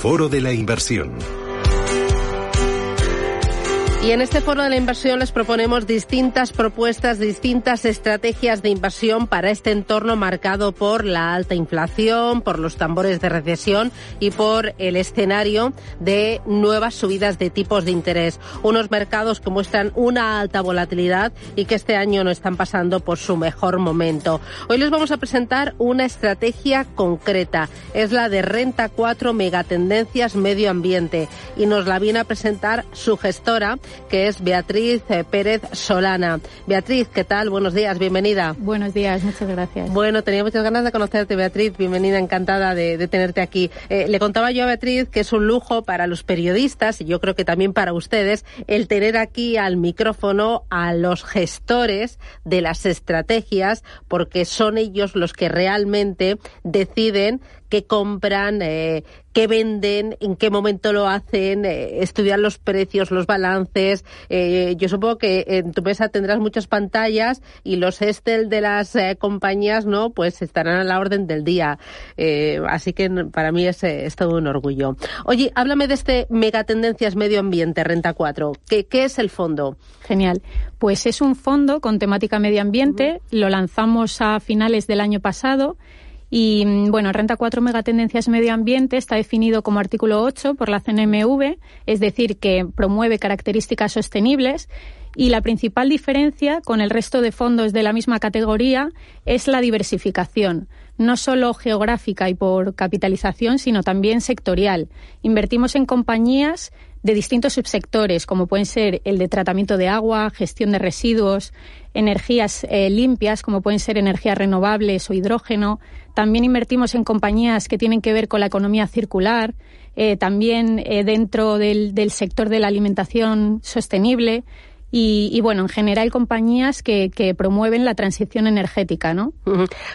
Foro de la Inversión. Y en este foro de la inversión les proponemos distintas propuestas, distintas estrategias de inversión para este entorno marcado por la alta inflación, por los tambores de recesión y por el escenario de nuevas subidas de tipos de interés. Unos mercados que muestran una alta volatilidad y que este año no están pasando por su mejor momento. Hoy les vamos a presentar una estrategia concreta. Es la de Renta 4 Megatendencias Medio Ambiente y nos la viene a presentar su gestora que es Beatriz eh, Pérez Solana. Beatriz, ¿qué tal? Buenos días, bienvenida. Buenos días, muchas gracias. Bueno, tenía muchas ganas de conocerte, Beatriz. Bienvenida, encantada de, tenerte aquí. Eh, le contaba yo a Beatriz que es un lujo para los periodistas y yo creo que también para ustedes el tener aquí al micrófono a los gestores de las estrategias porque son ellos los que realmente deciden qué compran, eh, qué venden, en qué momento lo hacen, eh, estudiar los precios, los balances. Eh, yo supongo que en tu mesa tendrás muchas pantallas y los Excel de las eh, compañías, ¿no? Pues estarán a la orden del día. así que para mí es, es, todo un orgullo. Oye, háblame de este Megatendencias Medio Ambiente, Renta 4. ¿Qué, qué es el fondo? Genial. Pues es un fondo con temática medio ambiente. Lo lanzamos a finales del año pasado. Y mm, bueno, Renta 4 Megatendencias Medio Ambiente está definido como artículo 8 por la CNMV, es decir, que promueve características sostenibles. Y la principal diferencia con el resto de fondos de la misma categoría es la diversificación, no solo geográfica y por capitalización, sino también sectorial. Invertimos en compañías de distintos subsectores, como pueden ser el de tratamiento de agua, gestión de residuos, energías eh, limpias, como pueden ser energías renovables o hidrógeno. También invertimos en compañías que tienen que ver con la economía circular, eh, también eh, dentro del, sector de la alimentación sostenible. Y, bueno, en general compañías que, promueven la transición energética, ¿no?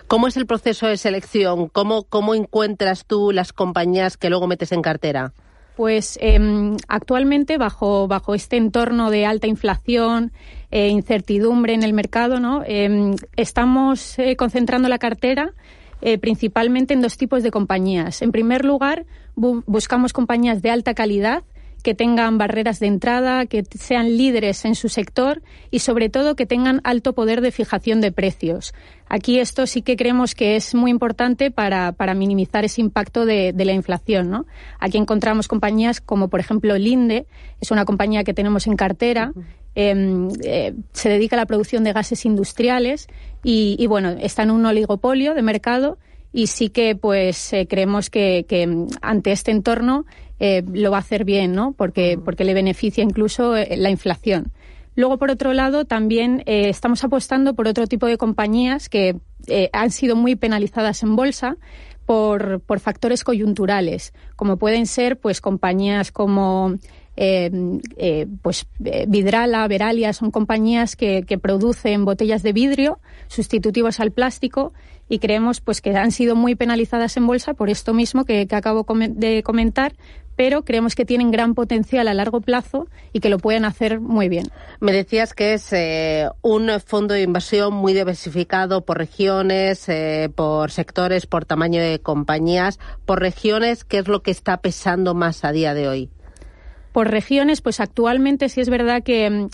¿Cómo es el proceso de selección? ¿Cómo, ¿Cómo encuentras tú las compañías que luego metes en cartera? Pues em, actualmente, bajo, bajo este entorno de alta inflación, e incertidumbre en el mercado, ¿no? Em, estamos eh, concentrando la cartera eh, principalmente en dos tipos de compañías. En primer lugar, buscamos compañías de alta calidad que tengan barreras de entrada, que sean líderes en su sector y sobre todo que tengan alto poder de fijación de precios. Aquí esto sí que creemos que es muy importante para, minimizar ese impacto de, la inflación. ¿no? Aquí encontramos compañías como, por ejemplo, Linde, es una compañía que tenemos en cartera. Em, eh, se dedica a la producción de gases industriales y, bueno, está en un oligopolio de mercado y sí que pues eh, creemos que, que, ante este entorno eh, lo va a hacer bien, ¿no? Porque, porque le beneficia incluso eh, la inflación. Luego, por otro lado, también estamos apostando por otro tipo de compañías que han sido muy penalizadas en bolsa por, por factores coyunturales, como pueden ser pues compañías como pues Vidrala, Veralia, son compañías que, producen botellas de vidrio sustitutivos al plástico y creemos pues que han sido muy penalizadas en bolsa por esto mismo que, que acabo de comentar, pero creemos que tienen gran potencial a largo plazo y que lo pueden hacer muy bien. Me decías que es eh, un fondo de inversión muy diversificado por regiones, eh, por sectores, por tamaño de compañías. Por regiones, ¿qué es lo que está pesando más a día de hoy? Por regiones, pues actualmente sí es verdad que mm,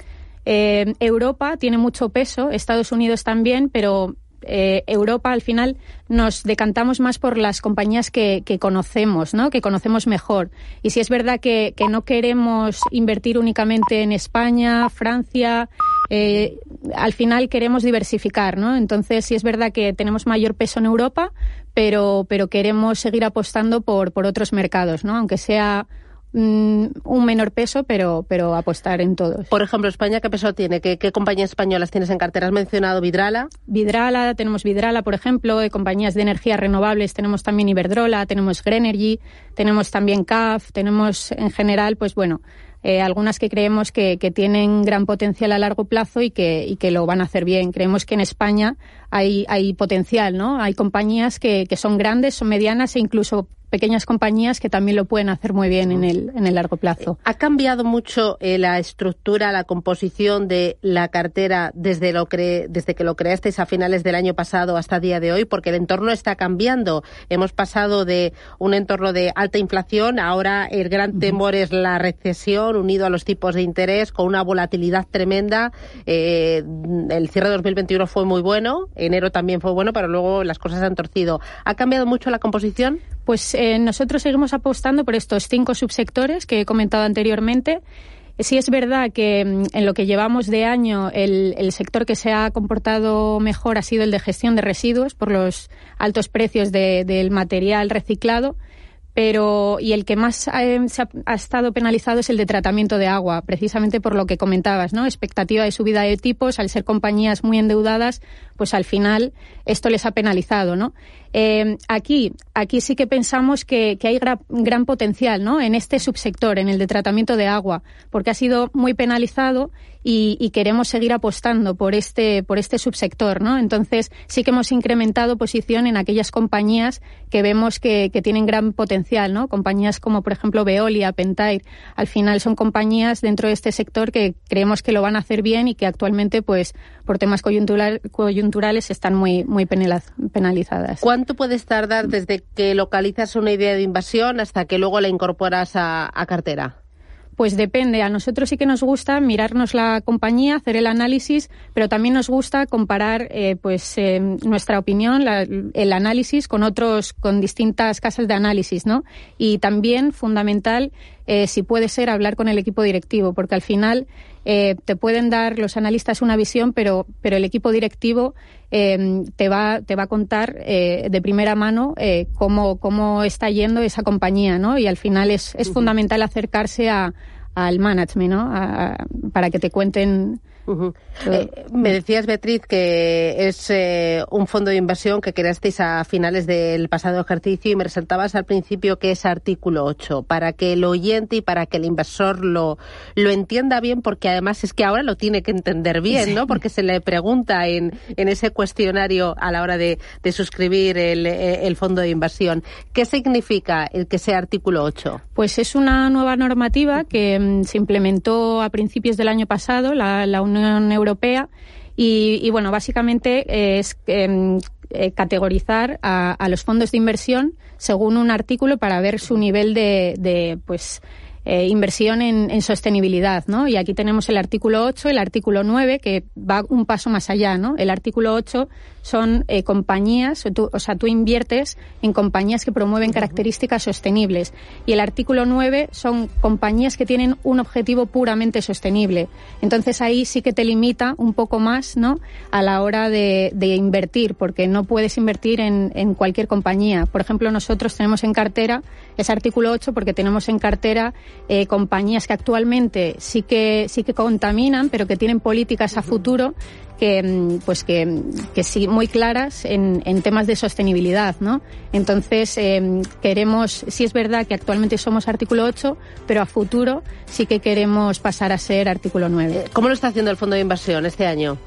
eh, Europa tiene mucho peso, Estados Unidos también, pero eh, Europa al final nos decantamos más por las compañías que, conocemos, ¿no? que conocemos mejor. Y si es verdad que, no queremos invertir únicamente en España, Francia, eh, al final queremos diversificar, ¿no? Entonces sí es verdad que tenemos mayor peso en Europa, pero, pero queremos seguir apostando por, por otros mercados, ¿no? Aunque sea Mm, un menor peso, pero, pero apostar en todos. Por ejemplo, España, ¿qué peso tiene? ¿Qué, compañías españolas tienes en cartera? ¿Has mencionado Vidrala? Vidrala, tenemos Vidrala, por ejemplo, de compañías de energías renovables, tenemos también Iberdrola, tenemos Grenergy, tenemos también CAF, tenemos en general, pues bueno, eh, algunas que creemos que, tienen gran potencial a largo plazo y que, y que lo van a hacer bien. Creemos que en España hay, hay potencial, ¿no? Hay compañías que, que son grandes, son medianas e incluso pequeñas compañías que también lo pueden hacer muy bien en el, en el largo plazo. ¿Ha cambiado mucho eh, la estructura, la composición de la cartera desde, lo desde que lo creasteis a finales del año pasado hasta el día de hoy? Porque el entorno está cambiando. Hemos pasado de un entorno de alta inflación, ahora el gran temor es la recesión unido a los tipos de interés con una volatilidad tremenda. Eh, el cierre de 2021 fue muy bueno, enero también fue bueno, pero luego las cosas han torcido. ¿Ha cambiado mucho la composición? Pues eh, nosotros seguimos apostando por estos cinco subsectores que he comentado anteriormente. Sí es verdad que mm, en lo que llevamos de año el, sector que se ha comportado mejor ha sido el de gestión de residuos por los altos precios del material reciclado pero y el que más eh, ha, estado penalizado es el de tratamiento de agua, precisamente por lo que comentabas, ¿no? Expectativa de subida de tipos, al ser compañías muy endeudadas, pues al final esto les ha penalizado, ¿no? Eh, aquí, aquí sí que pensamos que, hay gran potencial, ¿no? En este subsector, en el de tratamiento de agua, porque ha sido muy penalizado y, queremos seguir apostando por este, por este subsector, ¿no? Entonces, sí que hemos incrementado posición en aquellas compañías que vemos que, tienen gran potencial, ¿no? Compañías como, por ejemplo, Veolia, Pentair. Al final son compañías dentro de este sector que creemos que lo van a hacer bien y que actualmente, pues, por temas coyunturales están muy, muy penalizadas. ¿Cuánto puedes tardar desde que localizas una idea de invasión hasta que luego la incorporas a cartera? Pues depende. A nosotros sí que nos gusta mirarnos la compañía, hacer el análisis, pero también nos gusta comparar, eh, pues, eh, nuestra opinión, el análisis con otros, con distintas casas de análisis, ¿no? Y también fundamental, eh, si puede ser, hablar con el equipo directivo, porque al final te pueden dar los analistas una visión, pero, pero el equipo directivo te va te va a contar de primera mano cómo cómo está yendo esa compañía, ¿no? Y al final es, es fundamental acercarse a al management, ¿no? para que te cuenten eh, me decías, Beatriz, que es eh, un fondo de inversión que creasteis a finales del pasado ejercicio y me resaltabas al principio que es artículo 8, para que el oyente y para que el inversor lo, lo entienda bien, porque además es que ahora lo tiene que entender bien, ¿no? Porque se le pregunta en, en ese cuestionario a la hora de, de suscribir el, eh, el, fondo de inversión. ¿Qué significa el que sea artículo 8? Pues es una nueva normativa que mm, se implementó a principios del año pasado, la, la Unión Europea. Y, bueno, básicamente es em, eh, categorizar a, los fondos de inversión según un artículo para ver su nivel de, de pues eh, inversión en, sostenibilidad, ¿no? Y aquí tenemos el artículo 8, el artículo 9, que va un paso más allá, ¿no? El artículo 8 son eh, compañías, o, o, sea, tú inviertes en compañías que promueven características sostenibles. Y el artículo 9 son compañías que tienen un objetivo puramente sostenible. Entonces ahí sí que te limita un poco más, ¿no? A la hora de, de invertir, porque no puedes invertir en, en cualquier compañía. Por ejemplo, nosotros tenemos en cartera ese artículo 8 porque tenemos en cartera eh, compañías que actualmente sí que, sí que contaminan, pero que tienen políticas a futuro que, mm, pues que, que sí, muy claras en, en, temas de sostenibilidad, ¿no? Entonces, eh, queremos, sí es verdad que actualmente somos artículo 8, pero a futuro sí que queremos pasar a ser artículo 9. Eh, ¿Cómo lo está haciendo el Fondo de Inversión este año?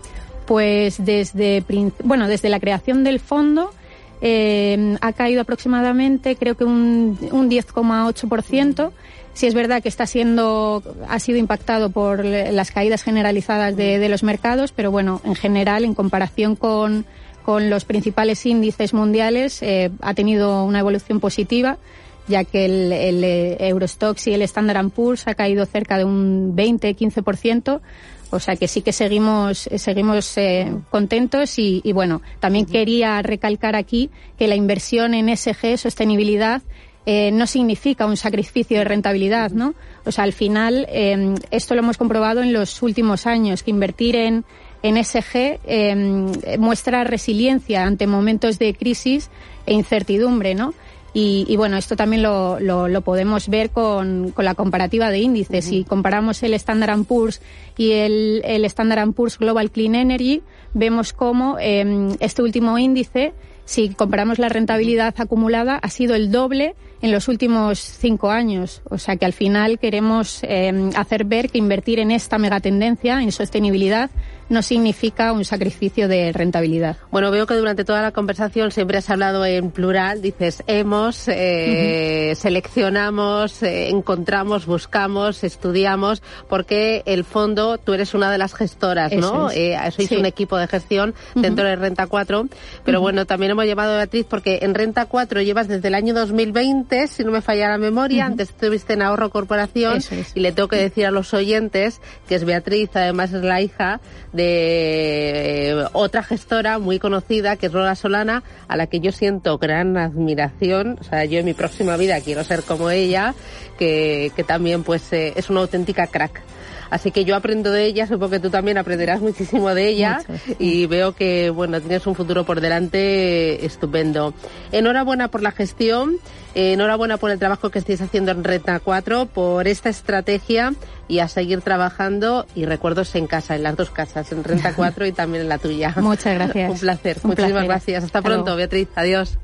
Pues desde, bueno, desde la creación del fondo, eh, ha caído aproximadamente, creo que un, un 10,8%. Sí es verdad que está siendo, ha sido impactado por las caídas generalizadas de, los mercados, pero bueno, en general, en comparación con, con los principales índices mundiales, eh, ha tenido una evolución positiva ya que el, el eh, Eurostox y el Standard Poor's ha caído cerca de un 20-15%, o sea que sí que seguimos, seguimos eh, contentos y, y, bueno, también quería recalcar aquí que la inversión en SG, sostenibilidad, eh, no significa un sacrificio de rentabilidad, ¿no? O sea, al final, eh, esto lo hemos comprobado en los últimos años, que invertir en, en SG eh, muestra resiliencia ante momentos de crisis e incertidumbre, ¿no? Y, y, bueno, esto también lo, lo, lo podemos ver con, con, la comparativa de índices. Si comparamos el Standard Poor's y el, el Standard Poor's Global Clean Energy, vemos cómo eh, este último índice, si comparamos la rentabilidad acumulada, ha sido el doble en los últimos cinco años. O sea que al final queremos eh, hacer ver que invertir en esta megatendencia, en sostenibilidad, no significa un sacrificio de rentabilidad. Bueno, veo que durante toda la conversación siempre has hablado en plural, dices hemos, eh, seleccionamos, eh, encontramos, buscamos, estudiamos, porque el fondo, tú eres una de las gestoras, ¿no? Eh, sois un equipo de gestión dentro de Renta 4, pero bueno, también hemos llevado a Beatriz porque en Renta 4 llevas desde el año 2020, si no me falla la memoria, antes estuviste en Ahorro Corporación y le tengo que decir a los oyentes que es Beatriz, además es la hija de otra gestora muy conocida que es Rola Solana, a la que yo siento gran admiración. O sea, yo en mi próxima vida quiero ser como ella, que, que también pues eh, es una auténtica crack. Así que yo aprendo de ella, supongo que tú también aprenderás muchísimo de ella y veo que, bueno, tienes un futuro por delante estupendo. Enhorabuena por la gestión, enhorabuena por el trabajo que estáis haciendo en Renta 4, por esta estrategia y a seguir trabajando y recuerdos en casa, en las dos casas, en Renta 4 y también en la tuya. Muchas gracias. Un placer. Muchísimas gracias. Hasta, pronto, Beatriz. Adiós.